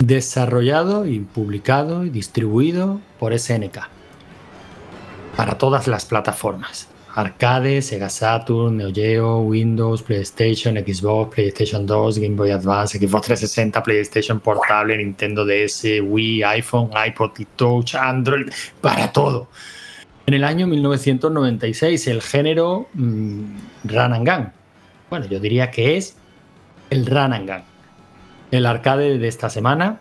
Desarrollado y publicado y distribuido por SNK. Para todas las plataformas. Arcade, Sega Saturn, Neo Geo, Windows, PlayStation, Xbox, PlayStation 2, Game Boy Advance, Xbox 360, PlayStation Portable, Nintendo DS, Wii, iPhone, iPod Touch, Android, para todo. En el año 1996, el género mm, Run and Gun. Bueno, yo diría que es el Run and Gun. El arcade de esta semana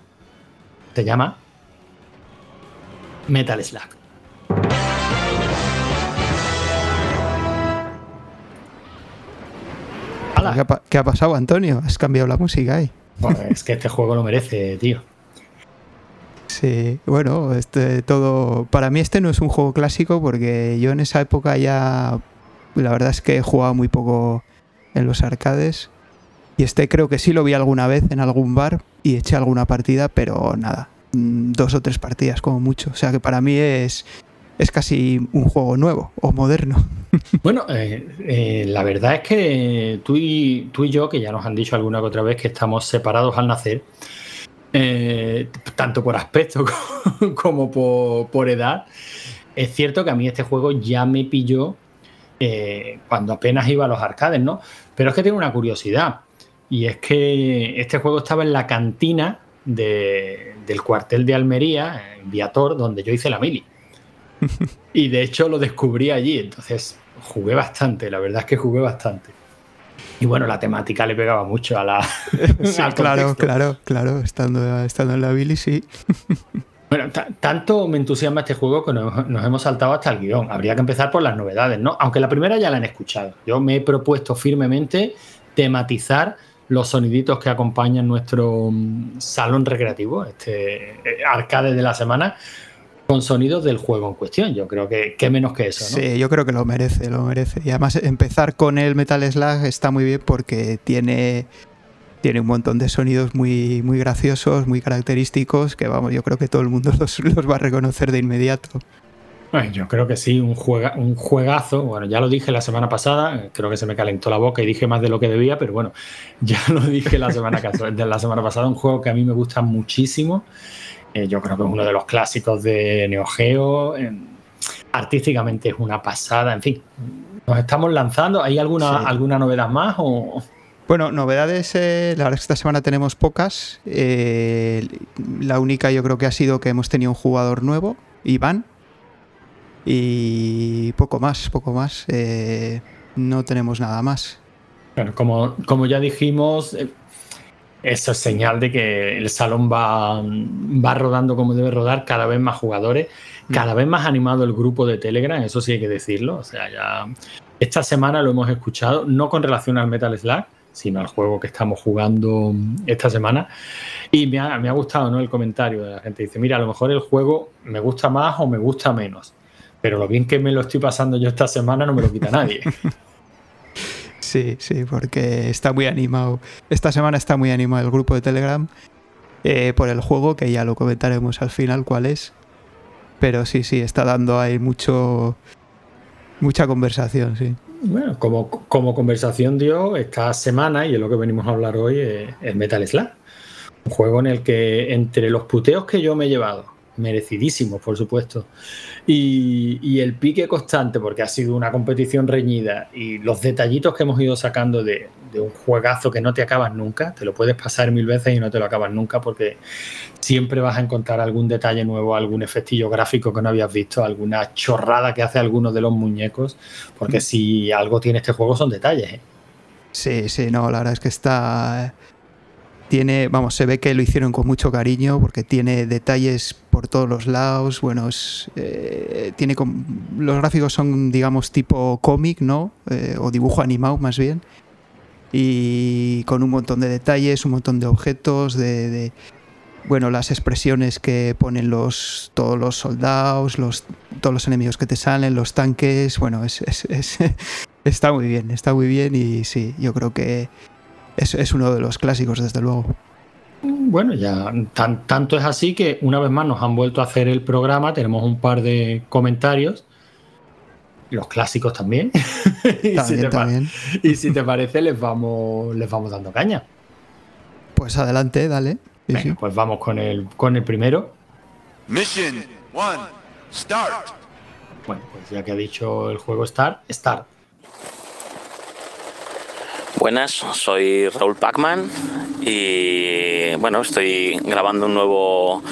se llama Metal Slug. ¿Qué ha, pasado, Antonio? Has cambiado la música ahí. es que este juego lo merece, tío. Sí, bueno, este todo. Para mí este no es un juego clásico porque yo en esa época ya. La verdad es que he jugado muy poco en los arcades. Y este creo que sí lo vi alguna vez en algún bar y eché alguna partida, pero nada. Mm, dos o tres partidas como mucho. O sea que para mí es, es casi un juego nuevo o moderno. Bueno, eh, eh, la verdad es que tú y, tú y yo, que ya nos han dicho alguna que otra vez que estamos separados al nacer, eh, tanto por aspecto como por, edad, es cierto que a mí este juego ya me pilló cuando apenas iba a los arcades, ¿no? Pero es que tengo una curiosidad, y es que este juego estaba en la cantina del cuartel de Almería, en Viator, donde yo hice la mili. y de hecho lo descubrí allí, entonces jugué bastante, la verdad es que jugué bastante. Y bueno, la temática le pegaba mucho a la. claro, claro, claro, estando, estando en la Billy, sí. Bueno, tanto me entusiasma este juego que nos, hemos saltado hasta el guion. Habría que empezar por las novedades, ¿no? Aunque la primera ya la han escuchado. Yo me he propuesto firmemente tematizar los soniditos que acompañan nuestro mm, salón recreativo, este eh, arcade de la semana, con sonidos del juego en cuestión. Yo creo que, qué menos que eso. ¿no? Sí, yo creo que lo merece, lo merece. Y además empezar con el Metal Slug está muy bien porque tiene, tiene un montón de sonidos muy, muy graciosos, muy característicos, que vamos, yo creo que todo el mundo los, va a reconocer de inmediato. Yo creo que sí, un, juega, un juegazo. Bueno, ya lo dije la semana pasada, creo que se me calentó la boca y dije más de lo que debía, pero bueno, ya lo dije la semana, la semana pasada, un juego que a mí me gusta muchísimo. Eh, yo creo que es uno de los clásicos de Neo Geo. Eh, artísticamente es una pasada. En fin, nos estamos lanzando. ¿Hay alguna, alguna novedad más? O... Bueno, novedades, eh, la verdad es que esta semana tenemos pocas. la única yo creo que ha sido que hemos tenido un jugador nuevo, Iván. Y poco más, poco más. no tenemos nada más. Bueno, como, como ya dijimos, eso es señal de que el salón va, va rodando como debe rodar, cada vez más jugadores, mm. cada vez más animado el grupo de Telegram, eso sí hay que decirlo. O sea, ya esta semana lo hemos escuchado, no con relación al Metal Slug, sino al juego que estamos jugando esta semana. Y me ha, me ha gustado ¿no? el comentario de la gente. Dice, mira, a lo mejor el juego me gusta más o me gusta menos. Pero lo bien que me lo estoy pasando yo esta semana no me lo quita nadie. Sí, sí, porque está muy animado. Esta semana está muy animado el grupo de Telegram eh, por el juego, que ya lo comentaremos al final cuál es. Pero sí, sí, está dando ahí mucho mucha conversación, sí. Bueno, como, como conversación dio esta semana, y es lo que venimos a hablar hoy, es Metal Slug. Un juego en el que entre los puteos que yo me he llevado, merecidísimos, por supuesto. Y, el pique constante, porque ha sido una competición reñida, y los detallitos que hemos ido sacando de, un juegazo que no te acabas nunca, te lo puedes pasar mil veces y no te lo acabas nunca, porque siempre vas a encontrar algún detalle nuevo, algún efectillo gráfico que no habías visto, alguna chorrada que hace alguno de los muñecos, porque mm. si algo tiene este juego son detalles. ¿eh? Sí, sí, no, la verdad es que está tiene, vamos, se ve que lo hicieron con mucho cariño porque tiene detalles por todos los lados. Bueno, eh, tiene los gráficos son, digamos, tipo cómic, ¿no? Eh, o dibujo animado más bien. Y con un montón de detalles, un montón de objetos, de, bueno, las expresiones que ponen los todos los soldados, los, todos los enemigos que te salen, los tanques. Bueno, es, está muy bien, está muy bien y sí, yo creo que es, uno de los clásicos, desde luego. Bueno, ya tanto es así que una vez más nos han vuelto a hacer el programa, tenemos un par de comentarios, los clásicos también. y, si te y, si te parece, les vamos, les vamos dando caña. Pues adelante, dale. Pues vamos con el, con el primero. Mission one, start. Bueno, pues ya que ha dicho el juego Start, Start. Buenas, soy Raúl Pacman y bueno, estoy grabando un nuevo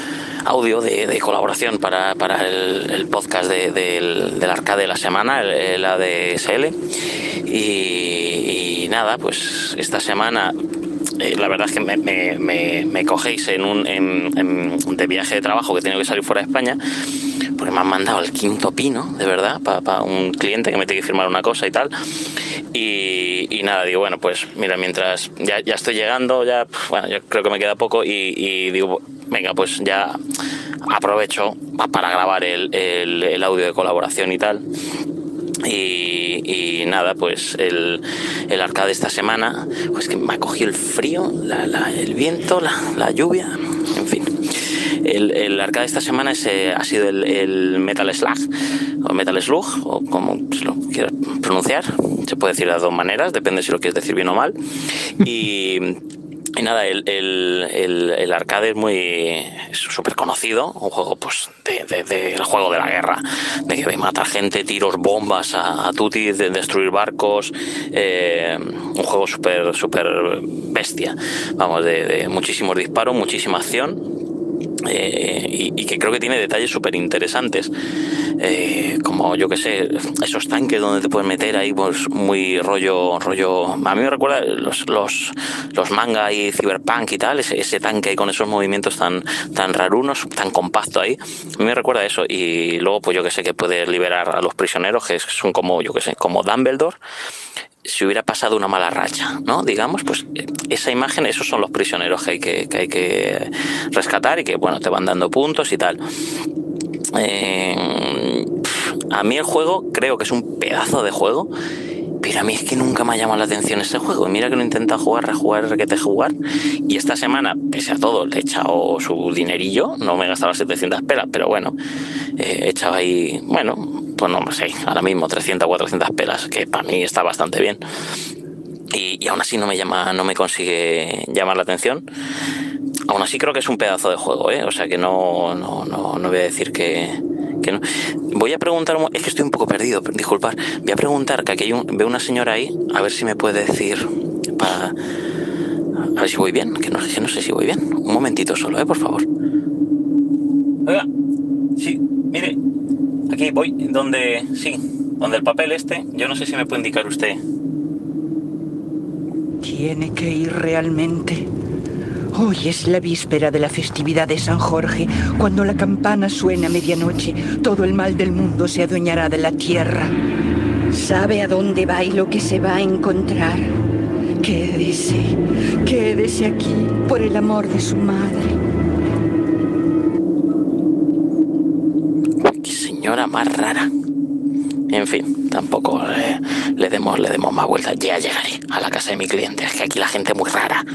audio de, colaboración para, el, podcast del, arcade de la semana, el, ADSL. Y, nada, pues esta semana eh, la verdad es que me, cogéis en un de viaje de trabajo que tengo que salir fuera de España porque me han mandado el quinto pino, de verdad, para un cliente que me tiene que firmar una cosa y tal. Y, nada, digo, bueno, pues mira, mientras ya, ya estoy llegando, ya, bueno, yo creo que me queda poco y, digo, venga, pues ya aprovecho para grabar el, el, audio de colaboración y tal. Y, nada, pues el, el, arcade esta semana, pues que me ha cogido el frío, el viento, la, la lluvia, en fin. El, el arcade esta semana ha sido el, Metal Slug, o Metal Slug, o como lo quieras pronunciar. Se puede decir de dos maneras, depende si lo quieres decir bien o mal. Y. nada, el, el, arcade es muy súper conocido, un juego pues del de, juego de la guerra, de que matar gente, tiros, bombas a, a tutti, de destruir barcos, eh, un juego súper súper bestia, vamos, de, de muchísimos disparos, muchísima acción eh, y, que creo que tiene detalles súper interesantes, eh, como yo que sé, esos tanques donde te puedes meter ahí, pues muy rollo, rollo. A mí me recuerda los, los, los manga y cyberpunk y tal, ese, tanque ahí con esos movimientos tan, tan rarunos, tan compacto ahí. A mí me recuerda eso. Y luego, pues yo que sé, que puedes liberar a los prisioneros, que son como, yo que sé, como Dumbledore si hubiera pasado una mala racha, ¿no? Digamos, pues esa imagen, esos son los prisioneros que hay que, hay que rescatar y que, bueno, te van dando puntos y tal. Eh, a mí el juego creo que es un pedazo de juego, pero a mí es que nunca me ha llamado la atención ese juego. Mira que lo intenta jugar, rejugar, requete jugar. Y esta semana, pese a todo, le he echado su dinerillo. No me he gastado las 700 pelas, pero bueno, eh, he ahí, bueno, pues no sé, ahora mismo 300 o 400 pelas, que para mí está bastante bien. Y, aún así no me llama, no me consigue llamar la atención. Aún así creo que es un pedazo de juego, ¿eh? O sea que no, no, no, no voy a decir que, no. Voy a preguntar, es que estoy un poco perdido, disculpar. Voy a preguntar, que aquí hay un, veo una señora ahí, a ver si me puede decir. A ver si voy bien, que no, que no sé si voy bien. Un momentito solo, ¿eh? Por favor. Oiga, sí, mire, Aquí voy, donde, sí, donde el papel este, yo no sé si me puede indicar usted. Tiene que ir realmente. Hoy es la víspera de la festividad de San Jorge. Cuando la campana suena a medianoche, todo el mal del mundo se adueñará de la tierra. Sabe a dónde va y lo que se va a encontrar. Quédese, quédese aquí por el amor de su madre. Más rara. En fin, tampoco le, demos, le demos más vueltas. Ya llegaré a la casa de mi cliente. Es que aquí la gente es muy rara.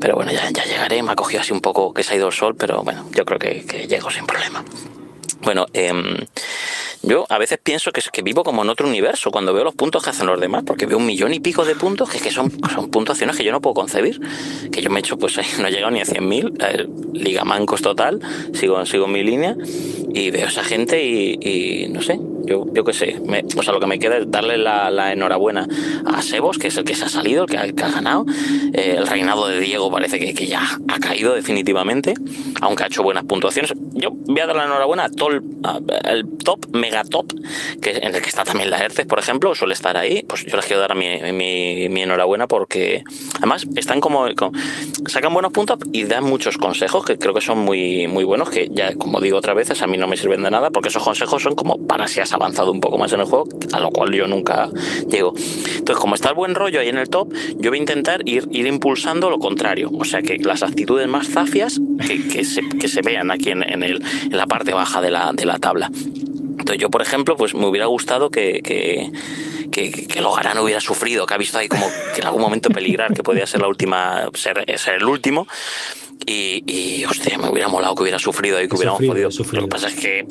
Pero bueno, ya, ya llegaré. Me ha cogido así un poco que se ha ido el sol, pero bueno, yo creo que, que llego sin problema. Bueno, eh, yo a veces pienso que, que vivo como en otro universo cuando veo los puntos que hacen los demás, porque veo un millón y pico de puntos que, son, son puntuaciones que yo no puedo concebir. Que yo me he hecho, pues no he llegado ni a 100.000, eh, liga mancos total, sigo, sigo mi línea y veo a esa gente y, no sé, yo, yo qué sé, o sea, lo que me queda es darle la, enhorabuena a Sebos, que es el que se ha salido, el que ha, ganado. Eh, el reinado de Diego parece que, que, ya ha caído definitivamente, aunque ha hecho buenas puntuaciones. Yo voy a dar la enhorabuena a todo el, top, mega top, que, en el que está también la ERCES, por ejemplo, suele estar ahí. Pues yo les quiero dar mi, mi, enhorabuena porque además están como, sacan buenos puntos y dan muchos consejos que creo que son muy, muy buenos, que ya, como digo otra vez, a mí no me sirven de nada porque esos consejos son como para si has avanzado un poco más en el juego, a lo cual yo nunca llego. Entonces, como está el buen rollo ahí en el top, yo voy a intentar ir, ir impulsando lo contrario. O sea, que las actitudes más zafias que, se, que se, vean aquí en, en, el, en la parte baja de la, de la tabla. Entonces yo, por ejemplo, pues me hubiera gustado que, que, que, que Logarán hubiera sufrido, que ha visto ahí como que en algún momento peligrar, que podía ser la última, ser, ser el último. Y, y, hostia, me hubiera molado que hubiera sufrido y que hubiéramos podido. Lo que pasa es que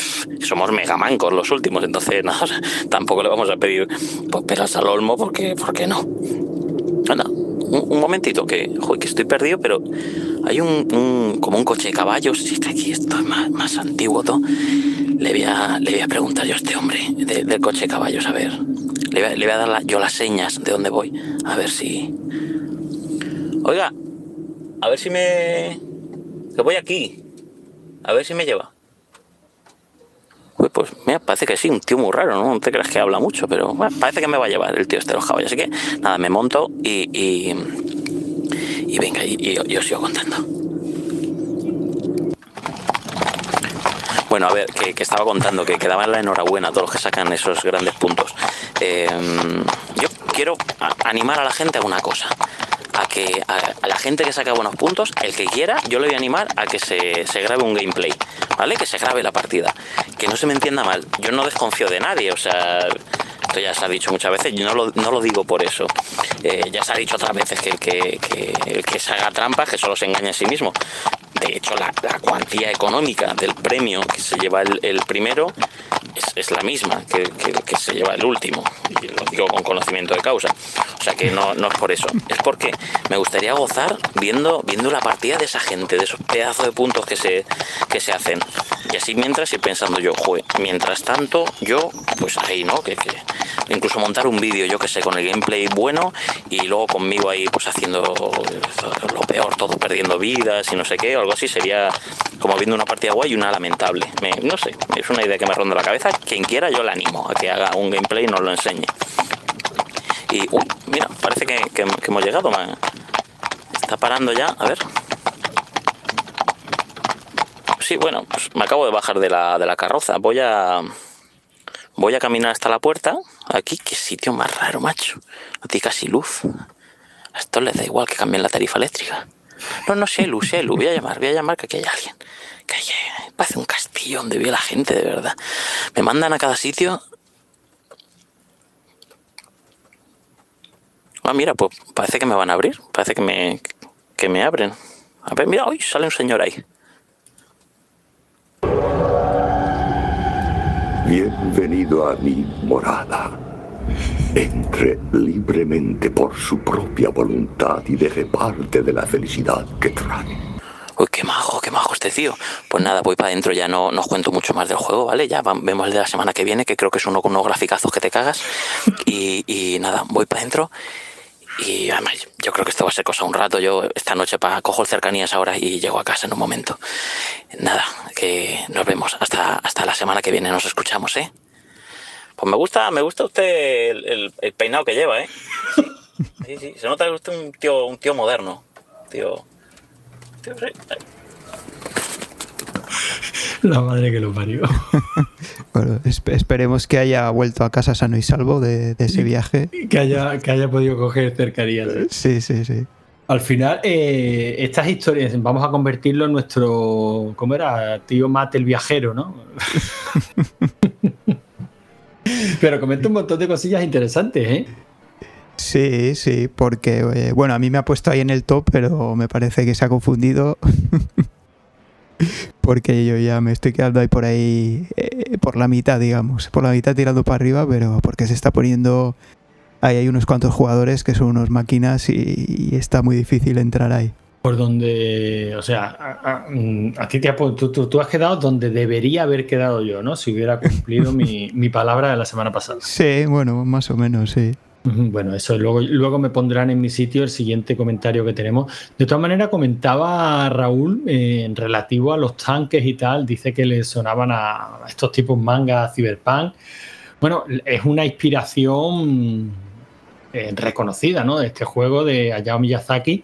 somos mega mancos los últimos, entonces tampoco le vamos a pedir pues, peras al olmo porque, porque no. Bueno, un, un momentito, que, joder, que estoy perdido, pero hay un, como un coche de caballos, si es que aquí esto es más, más antiguo todo. Le voy, a, le voy a preguntar yo a este hombre de- del coche de caballos, a ver. Le voy a, le voy a dar yo las señas de dónde voy, a ver si... Oiga, a ver si me... Que voy aquí. A ver si me lleva. Pues mira, parece que sí, un tío muy raro, ¿no? No te creas que habla mucho, pero bueno, parece que me va a llevar el tío este de los caballos. Así que nada, me monto y. y, y venga, y, y- y os sigo contando. Bueno, a ver, que, estaba contando que, que daban la enhorabuena a todos los que sacan esos grandes puntos. Eh, yo quiero animar a la gente a una cosa. A que a, la gente que saca buenos puntos, el que quiera, yo le voy a animar a que se, se grabe un gameplay, ¿vale? Que se grabe la partida. Que no se me entienda mal, yo no desconfío de nadie, o sea, esto ya se ha dicho muchas veces, yo no lo, no lo digo por eso. Eh, ya se ha dicho otras veces que el que, que, que se haga trampas, que solo se engaña a sí mismo. De hecho, la, la cuantía económica del premio que se lleva el, el primero es, la misma que, que que se lleva el último. Y lo digo con conocimiento de causa. O sea que no, no es por eso. Es porque me gustaría gozar viendo, viendo la partida de esa gente, de esos pedazos de puntos que se, que se hacen. Y así mientras ir pensando yo, joder, mientras tanto, yo, pues ahí, ¿no? Que, que incluso montar un vídeo, yo que sé, con el gameplay bueno y luego conmigo ahí, pues haciendo lo peor, todo perdiendo vidas y no sé qué, o algo así, sería como viendo una partida guay y una lamentable. Me- no sé, es una idea que me ronda la cabeza. Quien quiera, yo le animo a que haga un gameplay y nos lo enseñe. Y, uy, mira, parece que, hemos llegado. me- Está parando ya, a ver. Sí, bueno, pues me acabo de bajar de la, de la carroza. Voy a. Voy a caminar hasta la puerta. Aquí, qué sitio más raro, macho. No tiene casi luz. A esto les da igual que cambien la tarifa eléctrica. No, no, sé luz, sé luz. Voy a llamar, voy a llamar que aquí hay alguien. Hay, parece un castillo donde vive la gente, de verdad. Me mandan a cada sitio. Ah, mira, pues parece que me van a abrir. Parece que me, que me abren. A ver, mira, hoy sale un señor ahí. Bienvenido a mi morada. Entre libremente por su propia voluntad y deje parte de la felicidad que trae. Uy, qué majo, qué majo este tío. Pues nada, voy para adentro, ya no, no os cuento mucho más del juego, ¿vale? Ya vemos el de la semana que viene, que creo que es uno con unos graficazos que te cagas. Y, y nada, voy para adentro. Y además, yo creo que esto va a ser cosa un rato. Yo esta noche pa, cojo el cercanías ahora y llego a casa en un momento. Nada, que nos vemos. Hasta, hasta la semana que viene nos escuchamos, ¿eh? Pues me gusta, me gusta usted el, el- el peinado que lleva, ¿eh? Sí, sí, sí. Se nota que usted es un tío, un tío moderno. Tío. tío sí. La madre que lo parió. Bueno, esp- esperemos que haya vuelto a casa sano y salvo de, de ese viaje. que, haya, que haya podido coger cercanías. Sí, sí, sí. Al final, eh, estas historias vamos a convertirlo en nuestro. ¿Cómo era? Tío Mate el viajero, ¿no? Pero comenta un montón de cosillas interesantes, ¿eh? Sí, sí, porque, eh, bueno, a mí me ha puesto ahí en el top, pero me parece que se ha confundido. porque yo ya me estoy quedando ahí por ahí, eh, por la mitad, digamos. Por la mitad tirando para arriba, pero porque se está poniendo. Ahí hay unos cuantos jugadores que son unos máquinas y, y está muy difícil entrar ahí. Por donde. O sea, a, a- mm, a ti te tú has quedado donde debería haber quedado yo, ¿no? Si hubiera cumplido mi, mi palabra de la semana pasada. Sí, bueno, más o menos, sí. Bueno, eso luego, luego me pondrán en mi sitio el siguiente comentario que tenemos. De todas maneras, comentaba Raúl eh, en relativo a los tanques y tal, dice que le sonaban a estos tipos manga cyberpunk. Bueno, es una inspiración eh, reconocida, ¿no? De este juego de Hayao Miyazaki,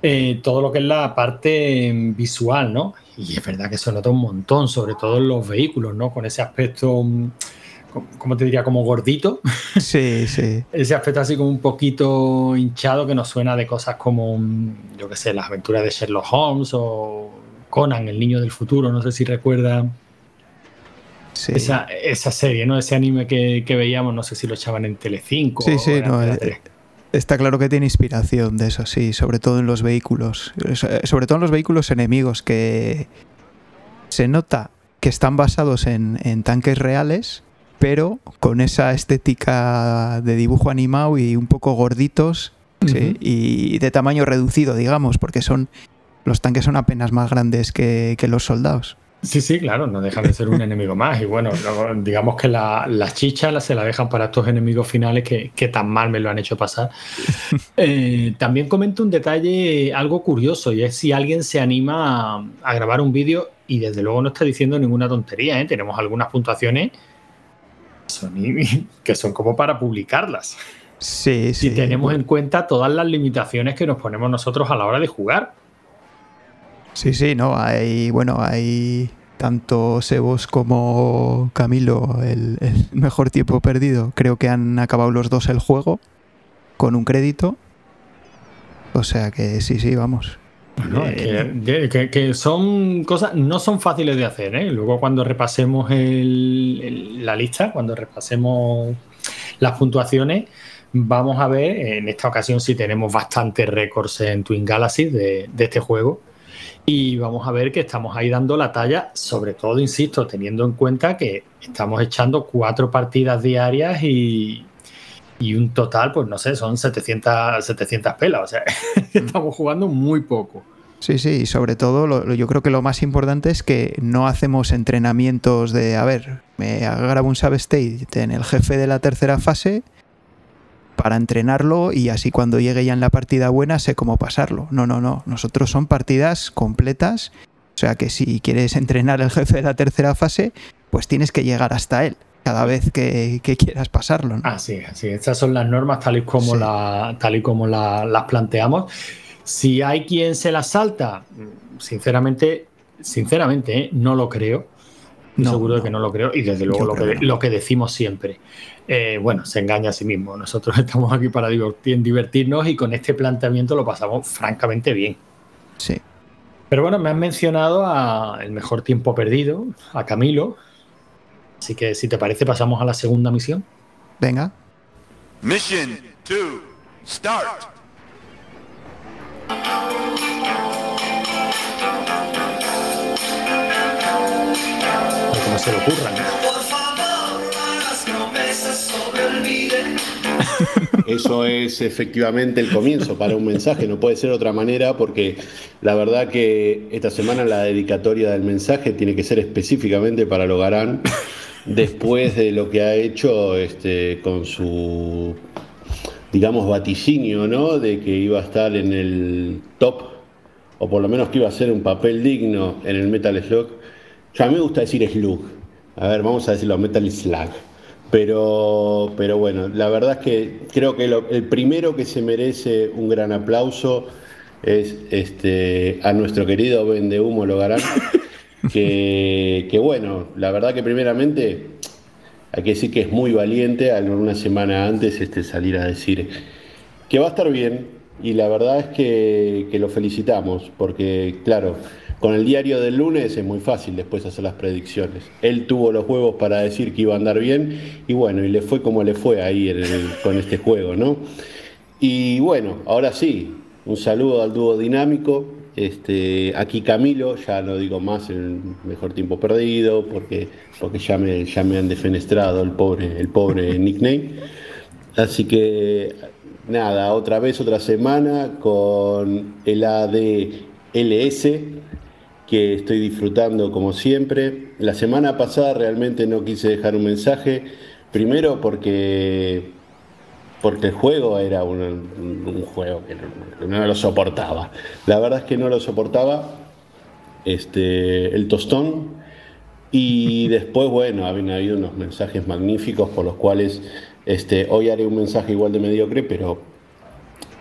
eh, todo lo que es la parte mm, visual, ¿no? Y es verdad que se nota un montón, sobre todo en los vehículos, ¿no? Con ese aspecto, mm, ¿cómo te diría? Como gordito Sí, sí. ese aspecto así como un poquito hinchado que nos suena de cosas como, yo qué sé, las aventuras de Sherlock Holmes o Conan, el niño del futuro, no sé si recuerda sí. esa, esa serie, ¿no? Ese anime que, que veíamos, no sé si lo echaban en Telecinco Sí, o sí, no, eh, 3. Está claro que tiene inspiración de eso, sí, sobre todo en los vehículos. So- Sobre todo en los vehículos enemigos, que se nota que están basados en, en tanques reales, pero con esa estética de dibujo animado y un poco gorditos Sí, y de tamaño reducido, digamos, porque son los tanques son apenas más grandes que, que los soldados. Sí, sí, claro, no dejan de ser un enemigo más. Y bueno, digamos que las chichas se la dejan para estos enemigos finales que, tan mal me lo han hecho pasar. Eh, también comento un detalle algo curioso y es si alguien se anima a, grabar un vídeo y desde luego no está diciendo ninguna tontería. ¿eh? Tenemos algunas puntuaciones que son como para publicarlas. Sí, sí. Si tenemos en cuenta todas las limitaciones que nos ponemos nosotros a la hora de jugar. Sí, sí, no, hay, bueno, hay tanto Sebos como Camilo, el, mejor tiempo perdido. Creo que han acabado los dos el juego con un crédito. O sea que sí, sí, vamos. Que, son cosas, no son fáciles de hacer. ¿eh? Luego cuando repasemos la lista, cuando repasemos las puntuaciones, vamos a ver en esta ocasión si tenemos bastantes récords en Twin Galaxy de, de este juego y vamos a ver que estamos ahí dando la talla, sobre todo, insisto, teniendo en cuenta que estamos echando cuatro partidas diarias y, un total, pues no sé, son 700, 700 pelas. O sea, estamos jugando muy poco. Sí, sí, y sobre todo yo creo que lo más importante es que no hacemos entrenamientos de, a ver, me grabo un save state en el jefe de la tercera fase para entrenarlo y así cuando llegue ya en la partida buena sé cómo pasarlo. No, no, no. Nosotros son partidas completas. O sea que si quieres entrenar el jefe de la tercera fase, pues tienes que llegar hasta él cada vez que, quieras pasarlo. ¿no? Así, así. Estas son las normas tal y como, la, tal y como las planteamos. Si hay quien se las salta, sinceramente, sinceramente, ¿eh? no lo creo. seguro de que no lo creo. Y desde luego lo que, lo que, decimos siempre. Eh, bueno, se engaña a sí mismo. Nosotros estamos aquí para divertirnos y con este planteamiento lo pasamos francamente bien. Sí. Pero bueno, me han mencionado a el mejor tiempo perdido, a Camilo. Así que si te parece, pasamos a la segunda misión. Venga. Mission 2, start. Como se lo ocurran. ¿no? Eso es efectivamente el comienzo para un mensaje, no puede ser de otra manera porque la verdad que esta semana la dedicatoria del mensaje tiene que ser específicamente para Logarán después de lo que ha hecho este, con su, digamos, vaticinio, ¿no? De que iba a estar en el top, o por lo menos que iba a ser un papel digno en el Metal Slug. Yo a mí me gusta decir Slug. A ver, vamos a decirlo, Metal Slug. Pero, pero bueno, la verdad es que creo que el primero que se merece un gran aplauso es este, a nuestro querido Vende Humo Logarán, que, bueno, la verdad que primeramente hay que decir que es muy valiente al una semana antes este, salir a decir que va a estar bien y la verdad es que lo felicitamos porque claro, con el diario del lunes es muy fácil después hacer las predicciones. Él tuvo los huevos para decir que iba a andar bien y bueno, y le fue como le fue ahí con este juego, ¿no? Y bueno, ahora sí, un saludo al dúo dinámico. Este, aquí Camilo, ya no digo más el mejor tiempo perdido, porque, porque ya, me, ya me han defenestrado el pobre, el pobre nickname. Así que nada, otra vez, otra semana con el ADLS, que estoy disfrutando como siempre. La semana pasada realmente no quise dejar un mensaje, primero porque, porque el juego era un, juego que no, lo soportaba. La verdad es que no lo soportaba este, el tostón. Y después, bueno, habían habido unos mensajes magníficos por los cuales este, hoy haré un mensaje igual de mediocre, pero,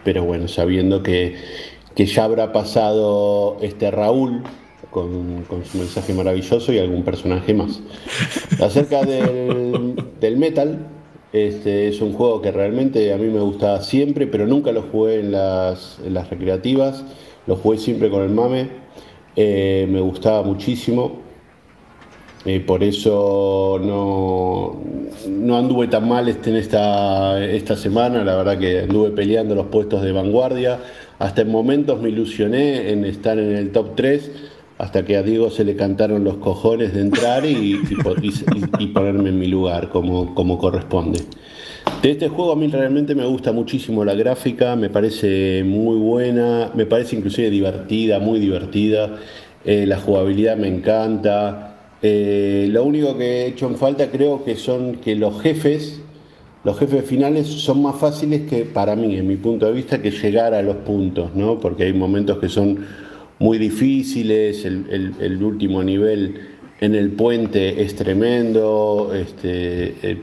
pero bueno, sabiendo que, que ya habrá pasado este Raúl, con, su mensaje maravilloso y algún personaje más. Acerca del, metal, este es un juego que realmente a mí me gustaba siempre, pero nunca lo jugué en las, recreativas, lo jugué siempre con el mame, eh, me gustaba muchísimo. Por eso no, no, anduve tan mal este, en esta, esta semana, la verdad que anduve peleando los puestos de vanguardia. Hasta en momentos me ilusioné en estar en el top 3, hasta que a Diego se le cantaron los cojones de entrar y, ponerme en mi lugar como, corresponde. De este juego a mí realmente me gusta muchísimo la gráfica, me parece muy buena, me parece inclusive divertida, muy divertida. Eh, la jugabilidad me encanta. Eh, lo único que he hecho en falta creo que son que los jefes, los jefes finales son más fáciles que para mí, en mi punto de vista, que llegar a los puntos, ¿no? Porque hay momentos que son muy difíciles, el, último nivel en el puente es tremendo, este,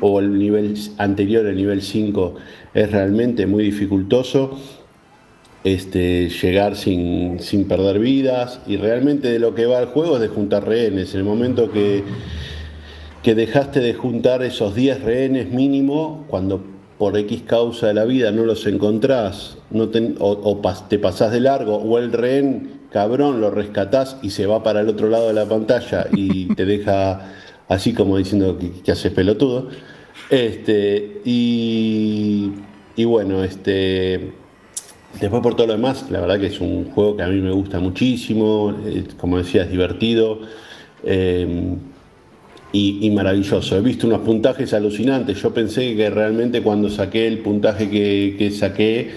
o el nivel anterior, el nivel 5, es realmente muy dificultoso. Este, llegar sin, sin, perder vidas y realmente de lo que va el juego es de juntar rehenes. En el momento que, que dejaste de juntar esos 10 rehenes mínimo, cuando por X causa de la vida no los encontrás no o, te pasás de largo o el rehén cabrón lo rescatás y se va para el otro lado de la pantalla y te deja así como diciendo que, haces pelotudo. Este, y, y bueno, este, después por todo lo demás, la verdad que es un juego que a mí me gusta muchísimo, como decía, es divertido. Em, y, maravilloso. He visto unos puntajes alucinantes. Yo pensé que realmente cuando saqué el puntaje que, que, saqué,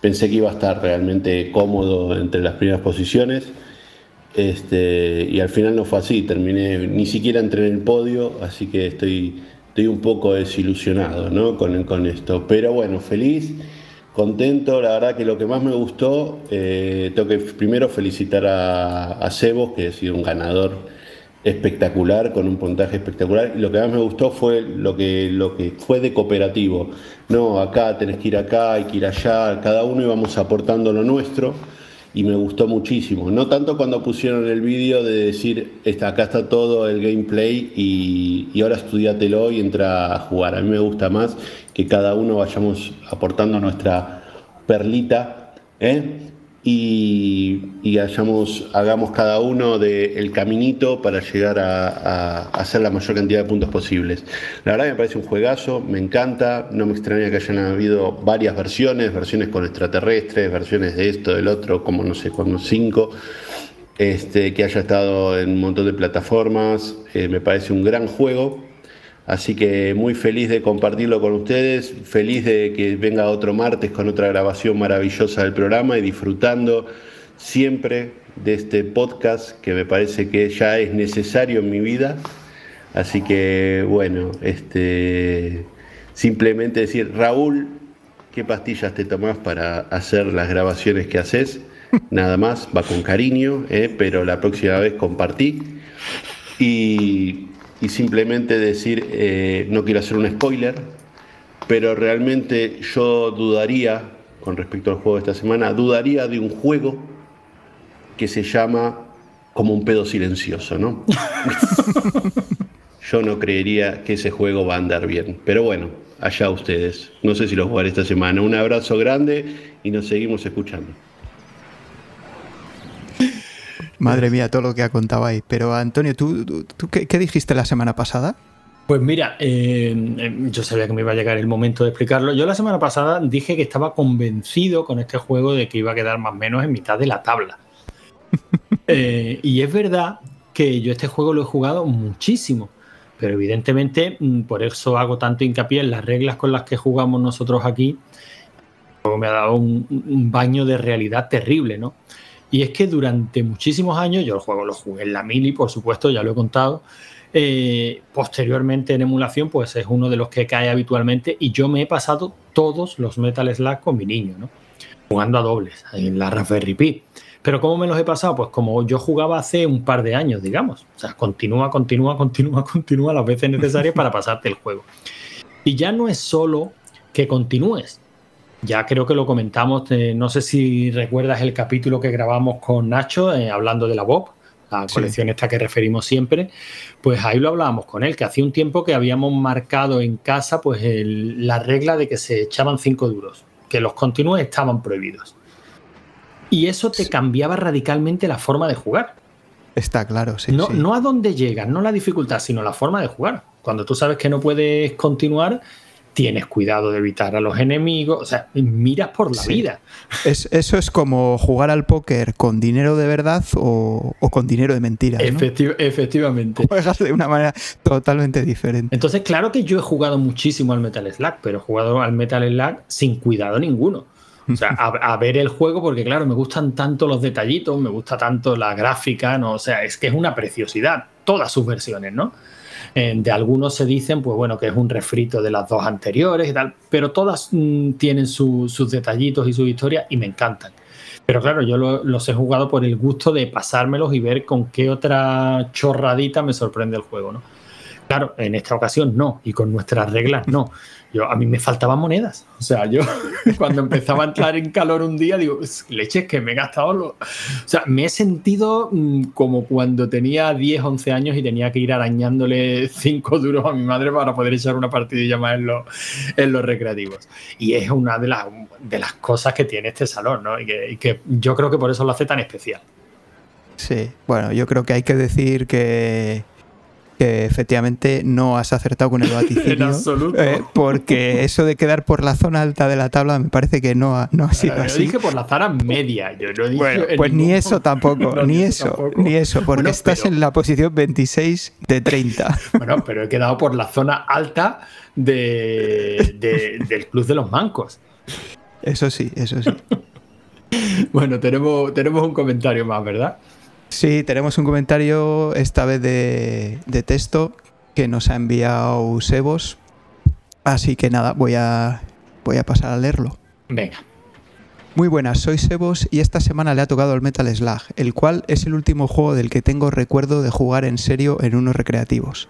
pensé que iba a estar realmente cómodo entre las primeras posiciones. Este, y al final no fue así, terminé, ni siquiera entré en el podio, así que estoy, estoy un poco desilusionado ¿no? con, con esto. Pero bueno, feliz, contento, la verdad que lo que más me gustó, eh, tengo que primero felicitar a, a Sebos, que ha sido un ganador espectacular, con un puntaje espectacular. Y lo que más me gustó fue lo que, lo que fue de cooperativo. No, acá tenés que ir acá, hay que ir allá, cada uno íbamos aportando lo nuestro y me gustó muchísimo. No tanto cuando pusieron el vídeo de decir, está, acá está todo el gameplay y, y, ahora estudiatelo y entra a jugar. A mí me gusta más que cada uno vayamos aportando nuestra perlita. ¿eh? Y, hagamos cada uno del caminito para llegar a, hacer la mayor cantidad de puntos posibles. La verdad me parece un juegazo, me encanta, no me extraña que hayan habido varias versiones, versiones con extraterrestres, versiones de esto, del otro, como no sé, con cinco. Este, que haya estado en un montón de plataformas, eh, me parece un gran juego Así que muy feliz de compartirlo con ustedes, feliz de que venga otro martes con otra grabación maravillosa del programa y disfrutando siempre de este podcast que me parece que ya es necesario en mi vida. Así que bueno, este simplemente decir, Raúl, ¿qué pastillas te tomás para hacer las grabaciones que haces? Nada más, va con cariño, ¿eh? pero la próxima vez compartí. Y y simplemente decir, eh, no quiero hacer un spoiler, pero realmente yo dudaría, con respecto al juego de esta semana, dudaría de un juego que se llama como un pedo silencioso, ¿no? yo no creería que ese juego va a andar bien, pero bueno, allá ustedes. No sé si lo jugaré esta semana. Un abrazo grande y nos seguimos escuchando. Madre mía, todo lo que ha contado ahí. Pero Antonio, ¿tú, tú, qué, dijiste la semana pasada? Pues mira, eh, em, yo sabía que me iba a llegar el momento de explicarlo. Yo la semana pasada dije que estaba convencido con este juego de que iba a quedar más o menos en mitad de la tabla. Eh, y es verdad que yo este juego lo he jugado muchísimo, pero evidentemente mm, por eso hago tanto hincapié en las reglas con las que jugamos nosotros aquí. Me ha dado un baño de realidad terrible, ¿no? Y es que durante muchísimos años, yo el juego lo jugué en la mili, por supuesto, ya lo he contado. Eh, posteriormente en emulación, pues es uno de los que cae habitualmente. Y yo me he pasado todos los Metal Slug con mi niño, ¿no? Jugando a dobles en la Raspberry Pi. Pero ¿cómo me los he pasado? Pues como yo jugaba hace un par de años, digamos. O sea, continúa, continúa, continúa, continúa las veces necesarias para pasarte el juego. Y ya no es solo que continúes, ya creo que lo comentamos, eh, no sé si recuerdas el capítulo que grabamos con Nacho eh, hablando de la Bob, la colección esta que referimos siempre, pues ahí lo hablábamos con él, que hacía un tiempo que habíamos marcado en casa pues la regla de que se echaban cinco duros, que los continúes estaban prohibidos. Y eso te cambiaba radicalmente la forma de jugar. Está claro, sí. No, no a dónde llegas, no la dificultad, sino la forma de jugar. Cuando tú sabes que no puedes continuar, tienes cuidado de evitar a los enemigos, o sea, miras por la Sí. vida. Es, eso es como jugar al póker con dinero de verdad o, o con dinero de mentira. ¿no? Efecti- efectivamente. Juegas de una manera totalmente diferente. Entonces, claro que yo he jugado muchísimo al Metal Slug, pero he jugado al Metal Slug sin cuidado ninguno. O sea, a, a ver el juego, porque claro, me gustan tanto los detallitos, me gusta tanto la gráfica, ¿no? O sea, es que es una preciosidad, todas sus versiones, ¿no? Eh, de algunos se dicen, pues bueno, que es un refrito de las dos anteriores y tal, pero todas mm, tienen su- sus detallitos y sus historias y me encantan. Pero claro, yo lo- los he jugado por el gusto de pasármelos y ver con qué otra chorradita me sorprende el juego, ¿no? Claro, en esta ocasión no, y con nuestras reglas no. Yo, a mí me faltaban monedas. O sea, yo cuando empezaba a entrar en calor un día, digo, "Es- leches que me he gastado. Lo... O sea, me he sentido mm, como cuando tenía 10, 11 años y tenía que ir arañándole 5 duros a mi madre para poder echar una partidilla más en los, en los recreativos. Y es una de las, de las cosas que tiene este salón, ¿no? Y que, y que yo creo que por eso lo hace tan especial. Sí, bueno, yo creo que hay que decir que, que efectivamente no has acertado con el vaticinio. En absoluto. eh, porque eso de quedar por la zona alta de la tabla me parece que no ha, no ha sido Yo así. dije por la zara media. Yo no dije Bueno, en pues ni eso tampoco, No, ni eso, tampoco. ni eso, porque Bueno, estás pero- en la posición 26 de 30. Bueno, pero he quedado por la zona alta de, de- del Club de los Mancos. Eso sí, eso sí. Bueno, tenemos, tenemos un comentario más, ¿verdad? Sí, tenemos un comentario esta vez de, de texto que nos ha enviado Sebos. Así que nada, voy a, voy a pasar a leerlo. Venga. Muy buenas, soy Sebos y esta semana le ha tocado el Metal Slug, el cual es el último juego del que tengo recuerdo de jugar en serio en unos recreativos.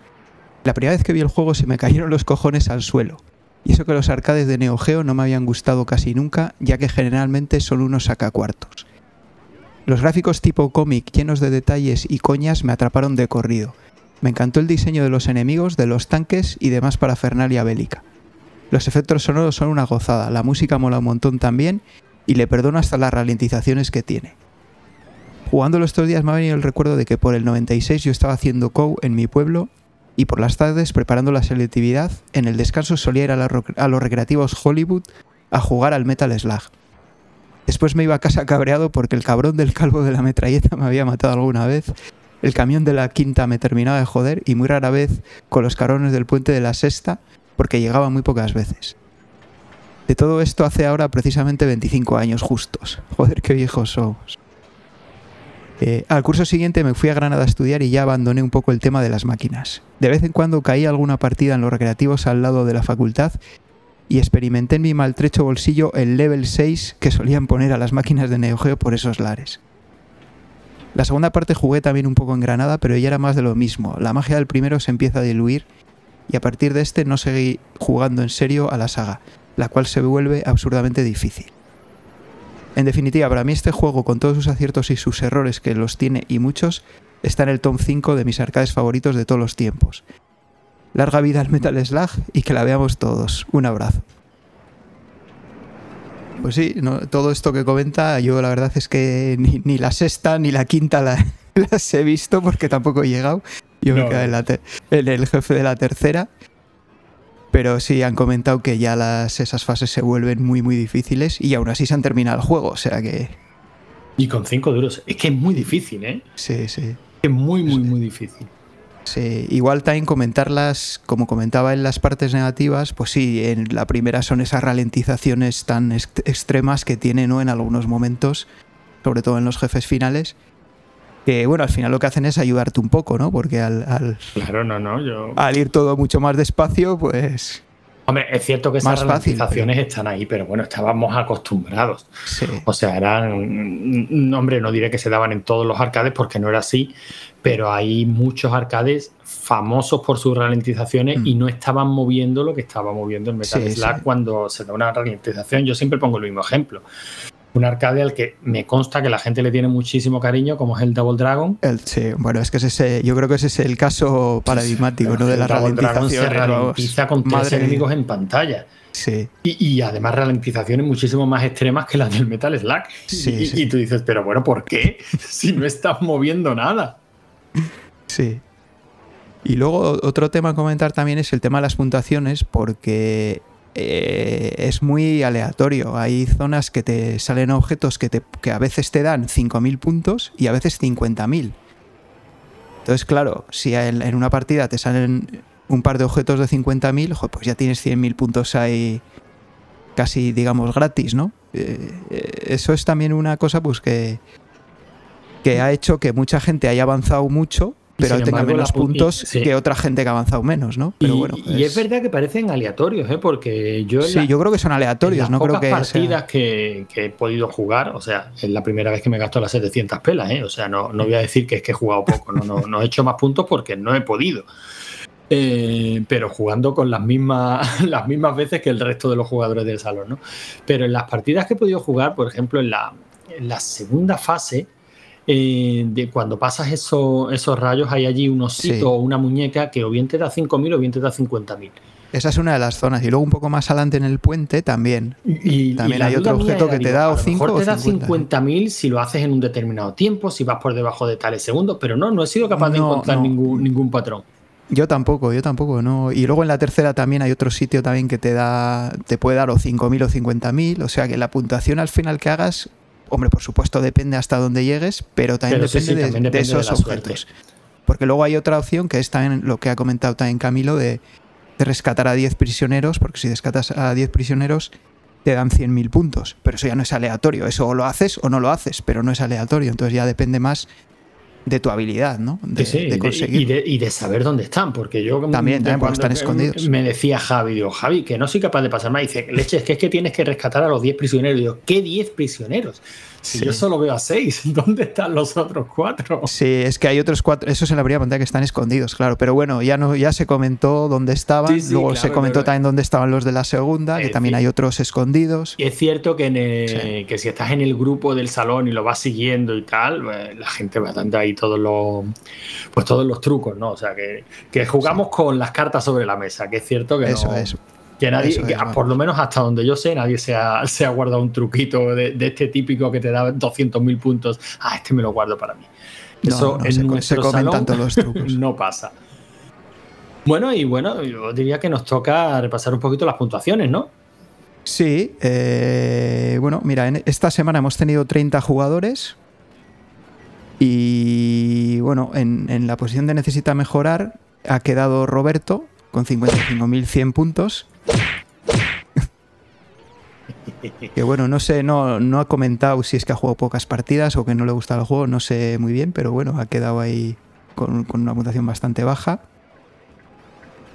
La primera vez que vi el juego se me cayeron los cojones al suelo. Y eso que los arcades de Neo Geo no me habían gustado casi nunca, ya que generalmente son unos sacacuartos. Los gráficos tipo cómic llenos de detalles y coñas me atraparon de corrido. Me encantó el diseño de los enemigos, de los tanques y demás parafernalia bélica. Los efectos sonoros son una gozada, la música mola un montón también y le perdono hasta las ralentizaciones que tiene. Jugándolo estos días me ha venido el recuerdo de que por el 96 yo estaba haciendo COU en mi pueblo y por las tardes preparando la selectividad, en el descanso solía ir a, a los recreativos Hollywood a jugar al Metal Slug. Después me iba a casa cabreado porque el cabrón del calvo de la metralleta me había matado alguna vez, el camión de la quinta me terminaba de joder y muy rara vez con los cabrones del puente de la sexta porque llegaba muy pocas veces. De todo esto hace ahora precisamente 25 años justos. Joder, qué viejos somos. Eh, al curso siguiente me fui a Granada a estudiar y ya abandoné un poco el tema de las máquinas. De vez en cuando caía alguna partida en los recreativos al lado de la facultad y experimenté en mi maltrecho bolsillo el level 6 que solían poner a las máquinas de Neo Geo por esos lares. La segunda parte jugué también un poco en Granada, pero ya era más de lo mismo. La magia del primero se empieza a diluir y a partir de este no seguí jugando en serio a la saga, la cual se vuelve absurdamente difícil. En definitiva, para mí este juego, con todos sus aciertos y sus errores que los tiene y muchos, está en el top 5 de mis arcades favoritos de todos los tiempos. Larga vida al Metal Slug y que la veamos todos. Un abrazo. Pues sí, no, todo esto que comenta, yo la verdad es que ni, ni la sexta ni la quinta la- las he visto porque tampoco he llegado. Yo me quedé en, la te- en el jefe de la tercera. Pero sí han comentado que ya las, esas fases se vuelven muy muy difíciles y aún así se han terminado el juego. O sea que Y con 5 duros. Es que es muy difícil, ¿eh? sí, sí. Es muy, muy, muy difícil. Sí, igual también comentarlas, como comentaba en las partes negativas, pues sí, en la primera son esas ralentizaciones tan ext- extremas que tiene ¿no? en algunos momentos, sobre todo en los jefes finales, que bueno, al final lo que hacen es ayudarte un poco, ¿no? Porque al, al- Claro, no, no. Yo... al ir todo mucho más despacio, pues Hombre, es cierto que esas fácil, ralentizaciones están ahí, pero bueno, estábamos acostumbrados. sí. O sea, eran. mm, Hombre, no diré que se daban en todos los arcades porque no era así, pero hay muchos arcades famosos por sus ralentizaciones Mm. y no estaban moviendo lo que estaba moviendo el Metal Sí, sí. cuando se da una ralentización. Yo siempre pongo el mismo ejemplo. Un arcade al que me consta que la gente le tiene muchísimo cariño, como es el Double Dragon. El- sí, bueno, es que ese, ese- yo creo que ese es el caso paradigmático, ¿no? De las Double Dragon se ralentiza con tres Madre mía. enemigos en pantalla. Sí, Y, y además ralentizaciones muchísimo más extremas que las del Metal Slug. Sí, y, sí. y tú dices, pero bueno, ¿por qué? si no estás moviendo nada. Sí. Y luego otro tema a comentar también es el tema de las puntuaciones, porque eh, es muy aleatorio. Hay zonas que te salen objetos que, te, que a veces te dan 5.000 puntos y a veces 50.000. Entonces, claro, si en, una partida te salen un par de objetos de 50.000, jo, pues ya tienes 100.000 puntos ahí casi, digamos, gratis, ¿no? Eh, eh, eso es también una cosa pues que, que ha hecho que mucha gente haya avanzado mucho, pero tenga menos puntos sí. que otra gente que ha avanzado menos, ¿no? Pero y, bueno, y es verdad que parecen aleatorios, ¿eh? porque yo en Sí, la- yo creo que son en aleatorios, las no creo que sea- partidas que, que he podido jugar, o sea, es la primera vez que me gasto las 700 pelas, ¿eh? o sea, no, no voy a decir que es que he jugado poco, no, no, no he hecho más puntos porque no he podido. Eh, pero jugando con las mismas, las mismas veces que el resto de los jugadores del salón, ¿no? Pero en las partidas que he podido jugar, por ejemplo, en la, en la segunda fase, eh, de cuando pasas eso- esos rayos, hay allí un osito Sí. o una muñeca que o bien te da 5.000 o bien te da 50.000. Esa es una de las zonas. Y luego un poco más adelante en el puente también. Y, También hay otro objeto que te da o lo 5 mejor o te da 50. 50.000 si lo haces en un determinado tiempo, si vas por debajo de tales segundos, pero no, no he sido capaz de encontrar no. ningún, ningún patrón. Yo tampoco, yo tampoco, no. Y luego en la tercera también hay otro sitio también que te da, te puede dar o 5.000 o 50.000. O sea que la puntuación al final que hagas, hombre, por supuesto depende hasta dónde llegues, pero también Pero depende, sí, de, también de depende de esos suerte. objetos. Porque luego hay otra opción que es también lo que ha comentado también Camilo de, de rescatar a 10 prisioneros, porque si rescatas a 10 prisioneros te dan 100.000 puntos, pero eso ya no es aleatorio, eso o lo haces o no lo haces, pero no es aleatorio, entonces ya depende más de tu habilidad, ¿no? De, Sí, sí, de y de- conseguir. y, de, y de saber dónde están, porque yo También, también, porque cuando están escondidos. Me decía Javi, digo, Javi, que no soy capaz de pasar más. Dice, leche, es que es que tienes que rescatar a los 10 prisioneros. Digo, ¿qué 10 prisioneros? Si Sí. yo solo veo a 6, ¿dónde están los otros 4? Sí, es que hay otros cuatro, esos en la primera pantalla que están escondidos, claro, pero bueno, ya no, ya se comentó dónde estaban, Sí, sí, luego claro, se comentó también dónde estaban los de la segunda, que también hay otros escondidos. Y es cierto que, en el- Sí. que si estás en el grupo del salón y lo vas siguiendo y tal, pues, la gente va dando ahí todos los pues todos los trucos, ¿no? O sea que, que jugamos con las cartas sobre la mesa, que es cierto que Eso no- es. Que nadie, eso que, por lo menos hasta donde yo sé, nadie se ha, se ha guardado un truquito de, de este típico que te da 200.000 puntos. Ah, este me lo guardo para mí. No, Eso no, en se, nuestro se salón los trucos. no pasa. Bueno, y bueno, yo diría que nos toca repasar un poquito las puntuaciones, ¿no? Sí, eh, bueno, mira, en esta semana hemos tenido 30 jugadores y bueno, en, en la posición de necesita mejorar ha quedado Roberto con 55.100 puntos. que bueno, no sé, no, no ha comentado si es que ha jugado pocas partidas o que no le gusta el juego, no sé muy bien, pero bueno, ha quedado ahí con, con una puntuación bastante baja.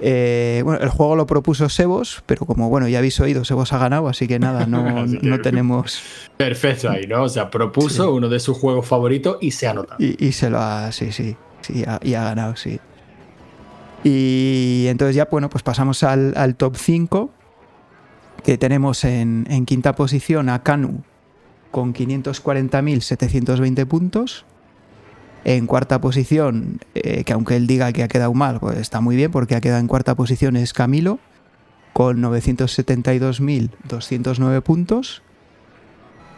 Eh, bueno, el juego lo propuso Sebos, pero como bueno, ya habéis oído, Sebos ha ganado, así que nada, no, Así que- no tenemos. Perfecto ahí, ¿no? O sea, propuso uno de sus juegos favoritos y se ha notado. Y, y se lo ha. Sí, sí. Sí, ha- y ha ganado, sí. Y entonces ya, bueno, pues pasamos al, top 5. Que tenemos en, quinta posición a Kanu con 540.720 puntos. En cuarta posición, eh, que aunque él diga que ha quedado mal, pues está muy bien porque ha quedado en cuarta posición es Camilo con 972.209 puntos.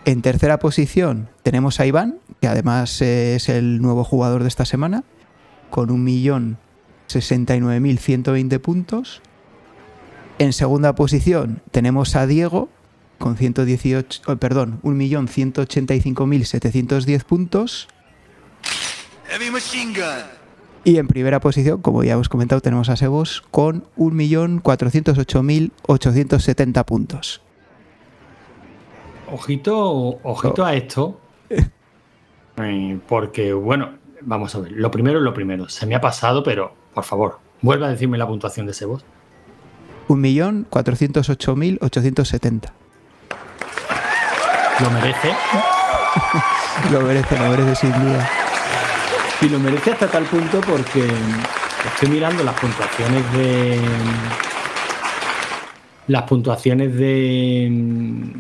En tercera posición tenemos a Iván, que además es el nuevo jugador de esta semana, con 1.069.120 puntos. En segunda posición tenemos a Diego, con 118, oh, perdón, 1.185.710 puntos. Heavy machine gun. Y en primera posición, como ya hemos comentado, tenemos a Sebos con 1.408.870 puntos. Ojito, ojito Oh. a esto. Eh, Porque, bueno, vamos a ver. Lo primero es lo primero. Se me ha pasado, pero por favor, vuelve a decirme la puntuación de ese voz. 1.408.870. Lo merece. Lo merece, lo merece sin duda. Y lo merece hasta tal punto porque estoy mirando las puntuaciones de. Las puntuaciones de,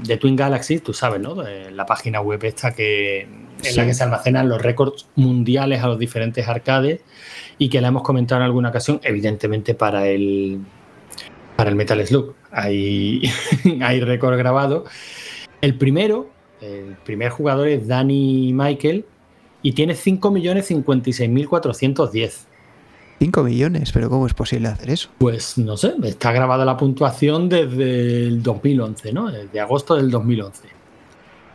de Twin Galaxy, tú sabes, ¿no? De la página web esta que, en Sí. la que se almacenan los récords mundiales a los diferentes arcades y que la hemos comentado en alguna ocasión, evidentemente para el, para el Metal Slug. Hay, hay récord grabado. El primero, el primer jugador es Danny Michael y tiene 5.056.410. 5 millones, pero ¿cómo es posible hacer eso? Pues no sé, está grabada la puntuación desde el 2011, ¿no? De agosto del 2011.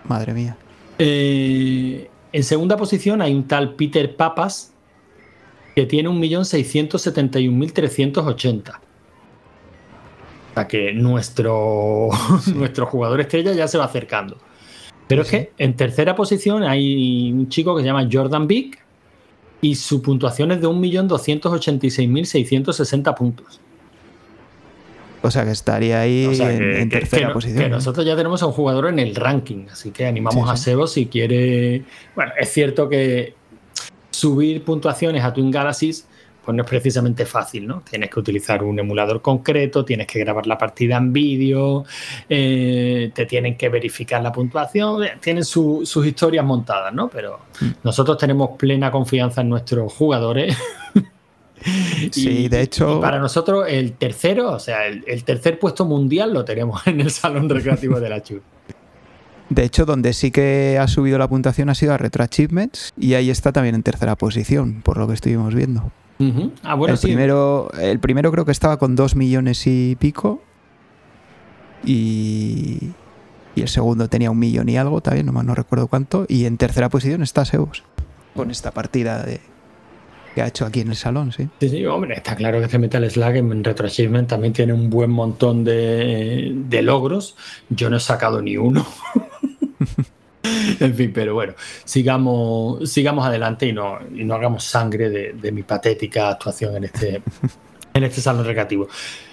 Madre mía. Eh, en segunda posición hay un tal Peter Papas que tiene 1.671.380. O sea que nuestro, nuestro jugador estrella ya se va acercando. Pero es que en tercera posición hay un chico que se llama Jordan Big y su puntuación es de 1.286.660 puntos. O sea que estaría ahí O sea, en, que, en que- tercera que posición. que ¿no? nosotros ya tenemos a un jugador en el ranking, así que animamos Sí, a. Sebo si quiere. Bueno, es cierto que subir puntuaciones a Twin Galaxies pues no es precisamente fácil, ¿no? Tienes que utilizar un emulador concreto, tienes que grabar la partida en vídeo, eh, te tienen que verificar la puntuación, eh, tienen su- sus historias montadas, ¿no? Pero Mm. nosotros tenemos plena confianza en nuestros jugadores. Sí, de hecho- y para nosotros el tercero, o sea, el, el tercer puesto mundial lo tenemos en el salón recreativo de la CHU. De hecho, donde sí que ha subido la puntuación ha sido a Retro Achievements y ahí está también en tercera posición, por lo que estuvimos viendo. Ah, bueno, el, sí. primero, el primero creo que estaba con 2 millones y pico y, y el segundo tenía un millón y algo también, no, no recuerdo cuánto. Y en tercera posición está Sebos, con esta partida de, que ha hecho aquí en el salón, sí. Sí, sí, hombre, está claro que este Metal Slug en Retro Achievement también tiene un buen montón de, de logros. Yo no he sacado ni uno. en fin, pero bueno, sigamos, sigamos adelante y no, y no hagamos sangre de, de mi patética actuación en este, en este salón recreativo.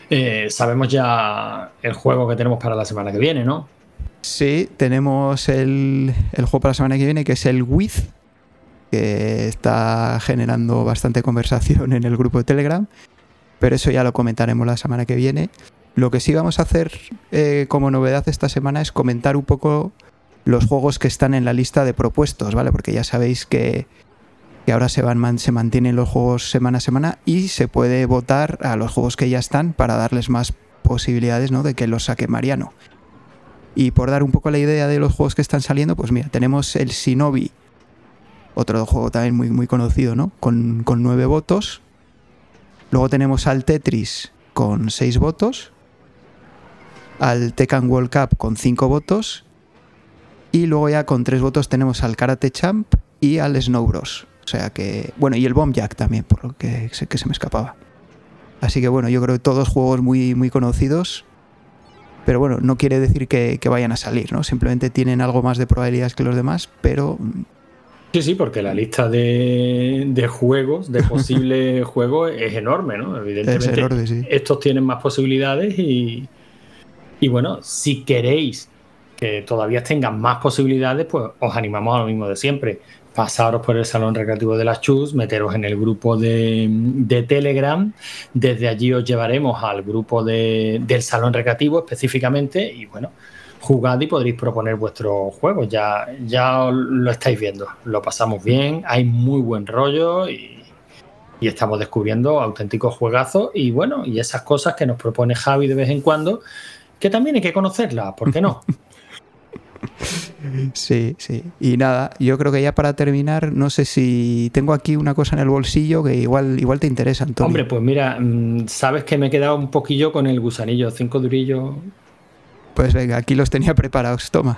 Eh, sabemos ya el juego que tenemos para la semana que viene, ¿no? Sí, tenemos el, el juego para la semana que viene, que es el With, que está generando bastante conversación en el grupo de Telegram, pero eso ya lo comentaremos la semana que viene. Lo que sí vamos a hacer eh, como novedad esta semana es comentar un poco los juegos que están en la lista de propuestos, ¿vale? Porque ya sabéis que, que ahora se, van, se mantienen los juegos semana a semana y se puede votar a los juegos que ya están para darles más posibilidades ¿no? de que los saque Mariano. Y por dar un poco la idea de los juegos que están saliendo, pues mira, tenemos el Shinobi, otro juego también muy, muy conocido, ¿no? Con, con nueve votos. Luego tenemos al Tetris con seis votos. Al Tekken World Cup con cinco votos. Y luego ya con tres votos tenemos al Karate Champ y al Snow Bros. O sea que. Bueno, y el Bomb Jack también, por lo que, sé que se me escapaba. Así que bueno, yo creo que todos juegos muy, muy conocidos. Pero bueno, no quiere decir que, que vayan a salir, ¿no? Simplemente tienen algo más de probabilidades que los demás, pero mm, Sí, sí, porque la lista de, de juegos, de posibles juegos, es enorme, ¿no? Evidentemente, Es enorme, sí. estos tienen más posibilidades y, y bueno, si queréis que todavía tengan más posibilidades, pues os animamos a lo mismo de siempre. Pasaros por el Salón Recreativo de las Chus, meteros en el grupo de, Telegram. Desde allí os llevaremos al grupo de- del Salón Recreativo específicamente y bueno, jugad y podréis proponer vuestros juegos. Ya, ya lo estáis viendo. Lo pasamos bien, hay muy buen rollo y, y estamos descubriendo auténticos juegazos y bueno, y esas cosas que nos propone Javi de vez en cuando, que también hay que conocerlas, ¿por qué no? Sí, sí. Y nada, yo creo que ya para terminar, no sé si tengo aquí una cosa en el bolsillo que igual, igual te interesa, Antonio. Hombre, pues mira, mm, sabes que me he quedado un poquillo con el gusanillo, cinco durillos. Pues venga, aquí los tenía preparados, toma.